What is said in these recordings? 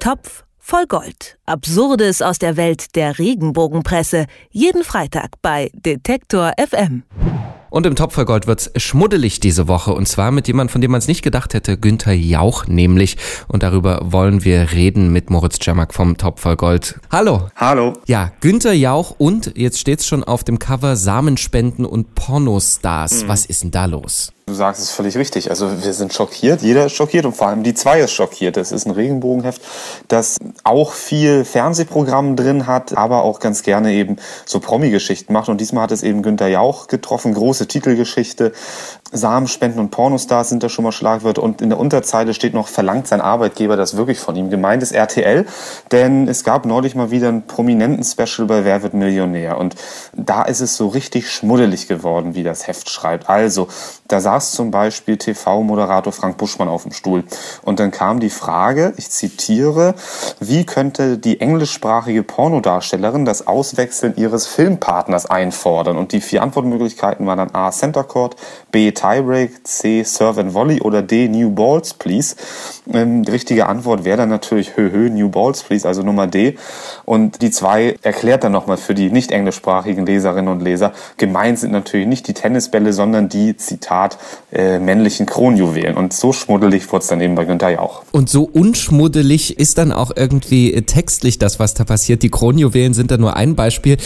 Topf voll Gold. Absurdes aus der Welt der Regenbogenpresse. Jeden Freitag bei Detektor FM. Und im Topf voll Gold wird's schmuddelig diese Woche und zwar mit jemand, von dem man es nicht gedacht hätte, Günther Jauch nämlich. Und darüber wollen wir reden mit Moritz Czermak vom Topf voll Gold. Hallo. Hallo. Ja, Günther Jauch und jetzt steht's schon auf dem Cover Samenspenden und Pornostars. Mhm. Was ist denn da los? Du sagst es völlig richtig. Also wir sind schockiert, jeder ist schockiert und vor allem die zwei ist schockiert. Es ist ein Regenbogenheft, das auch viel Fernsehprogramm drin hat, aber auch ganz gerne eben so Promi-Geschichten macht. Und diesmal hat es eben Günther Jauch getroffen, große Titelgeschichte. Samenspenden und Pornostars sind da schon mal Schlagwörter. Und in der Unterzeile steht noch, verlangt sein Arbeitgeber das wirklich von ihm. Gemeint ist RTL, denn es gab neulich mal wieder einen prominenten Special bei Wer wird Millionär. Und da ist es so richtig schmuddelig geworden, wie das Heft schreibt. Also, da saß saß zum Beispiel TV-Moderator Frank Buschmann auf dem Stuhl. Und dann kam die Frage, ich zitiere, wie könnte die englischsprachige Pornodarstellerin das Auswechseln ihres Filmpartners einfordern? Und die vier Antwortmöglichkeiten waren dann A. Center Court, B. Tiebreak, C. Serve and Volley oder D. New Balls, please. Ähm, die richtige Antwort wäre dann natürlich Hö, hö, New Balls, please, also Nummer D. Und die zwei erklärt dann nochmal für die nicht englischsprachigen Leserinnen und Leser, gemeint sind natürlich nicht die Tennisbälle, sondern die, Zitat, äh, männlichen Kronjuwelen. Und so schmuddelig wurde es dann eben bei Günther Jauch. Und so unschmuddelig ist dann auch irgendwie äh, textlich das, was da passiert. Die Kronjuwelen sind da nur ein Beispiel.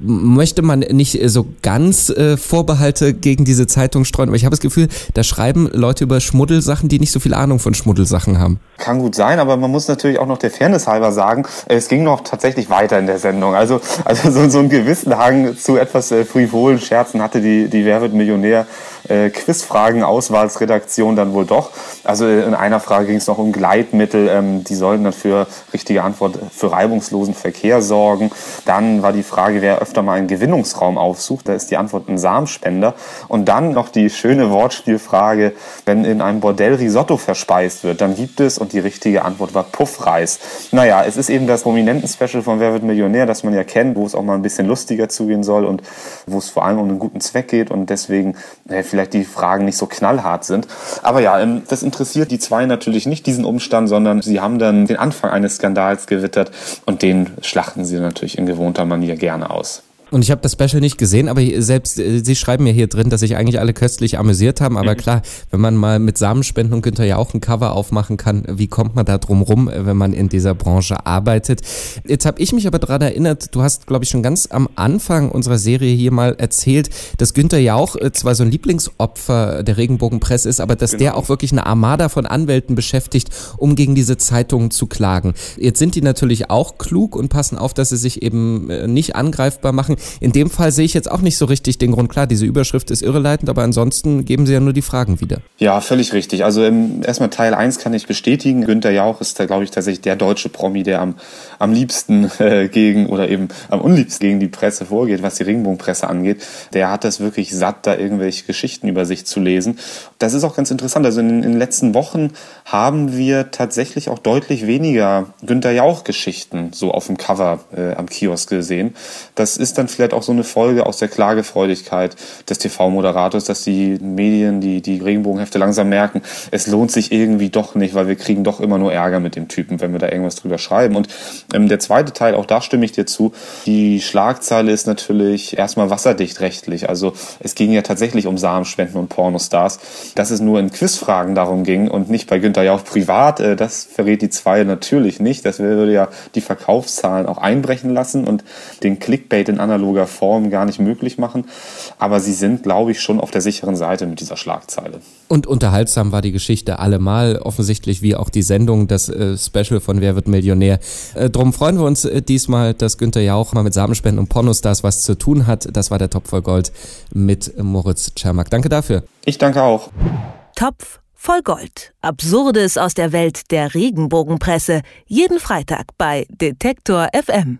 Möchte man nicht so ganz äh, Vorbehalte gegen diese Zeitung streuen, aber ich habe das Gefühl, da schreiben Leute über Schmuddelsachen, die nicht so viel Ahnung von Schmuddelsachen haben. Kann gut sein, aber man muss natürlich auch noch der Fairness halber sagen, es ging noch tatsächlich weiter in der Sendung. Also, also so, so einen gewissen Hang zu etwas äh, frivolen Scherzen hatte die, die Wer wird Millionär äh, Quizfragen Auswahlsredaktion dann wohl doch. Also in einer Frage ging es noch um Gleitmittel, ähm, die sollten dann für richtige Antwort für reibungslosen Verkehr sorgen. Dann war die Frage, wer öfter mal einen Gewinnungsraum aufsucht, da ist die Antwort ein Samenspender. Und dann noch die schöne Wortspielfrage, wenn in einem Bordell Risotto verspeist wird, dann gibt es, und die richtige Antwort war Puffreis. Naja, es ist eben das Prominenten-Special von Wer wird Millionär, das man ja kennt, wo es auch mal ein bisschen lustiger zugehen soll und wo es vor allem um einen guten Zweck geht und deswegen äh, vielleicht die Fragen nicht so knallhart sind. Aber ja, ähm, das interessiert die zwei natürlich nicht, diesen Umstand, sondern sie haben dann den Anfang eines Skandals gewittert und den schlachten sie natürlich in gewohnter Manier gerne aus. Und ich habe das Special nicht gesehen, aber selbst äh, Sie schreiben ja hier drin, dass sich eigentlich alle köstlich amüsiert haben. Aber mhm. klar, wenn man mal mit Samenspenden und Günther ja auch ein Cover aufmachen kann, wie kommt man da drum rum, wenn man in dieser Branche arbeitet? Jetzt habe ich mich aber daran erinnert, du hast, glaube ich, schon ganz am Anfang unserer Serie hier mal erzählt, dass Günther Jauch äh, zwar so ein Lieblingsopfer der Regenbogenpresse ist, aber dass genau. der auch wirklich eine Armada von Anwälten beschäftigt, um gegen diese Zeitungen zu klagen. Jetzt sind die natürlich auch klug und passen auf, dass sie sich eben äh, nicht angreifbar machen. In dem Fall sehe ich jetzt auch nicht so richtig den Grund. Klar, diese Überschrift ist irreleitend, aber ansonsten geben sie ja nur die Fragen wieder. Ja, völlig richtig. Also ähm, erstmal Teil 1 kann ich bestätigen. Günter Jauch ist da, glaube ich, tatsächlich der deutsche Promi, der am, am liebsten äh, gegen oder eben am unliebsten gegen die Presse vorgeht, was die Ringbogenpresse angeht. Der hat das wirklich satt, da irgendwelche Geschichten über sich zu lesen. Das ist auch ganz interessant. Also in, in den letzten Wochen haben wir tatsächlich auch deutlich weniger Günter Jauch-Geschichten so auf dem Cover äh, am Kiosk gesehen. Das ist dann vielleicht auch so eine Folge aus der Klagefreudigkeit des TV-Moderators, dass die Medien, die, die Regenbogenhefte langsam merken, es lohnt sich irgendwie doch nicht, weil wir kriegen doch immer nur Ärger mit dem Typen, wenn wir da irgendwas drüber schreiben. Und ähm, der zweite Teil, auch da stimme ich dir zu, die Schlagzeile ist natürlich erstmal wasserdicht rechtlich. Also es ging ja tatsächlich um Samenspenden und Pornostars. Dass es nur in Quizfragen darum ging und nicht bei Günther Jauch privat, äh, das verrät die zwei natürlich nicht. Das würde ja die Verkaufszahlen auch einbrechen lassen und den Clickbait in analoger Form gar nicht möglich machen. Aber sie sind, glaube ich, schon auf der sicheren Seite mit dieser Schlagzeile. Und unterhaltsam war die Geschichte allemal, offensichtlich wie auch die Sendung, das äh, Special von Wer wird Millionär. Äh, drum freuen wir uns äh, diesmal, dass Günther Jauch mal mit Samenspenden und Pornostars was zu tun hat. Das war der Topf voll Gold mit Moritz Czermak. Danke dafür. Ich danke auch. Topf voll Gold. Absurdes aus der Welt der Regenbogenpresse. Jeden Freitag bei Detektor FM.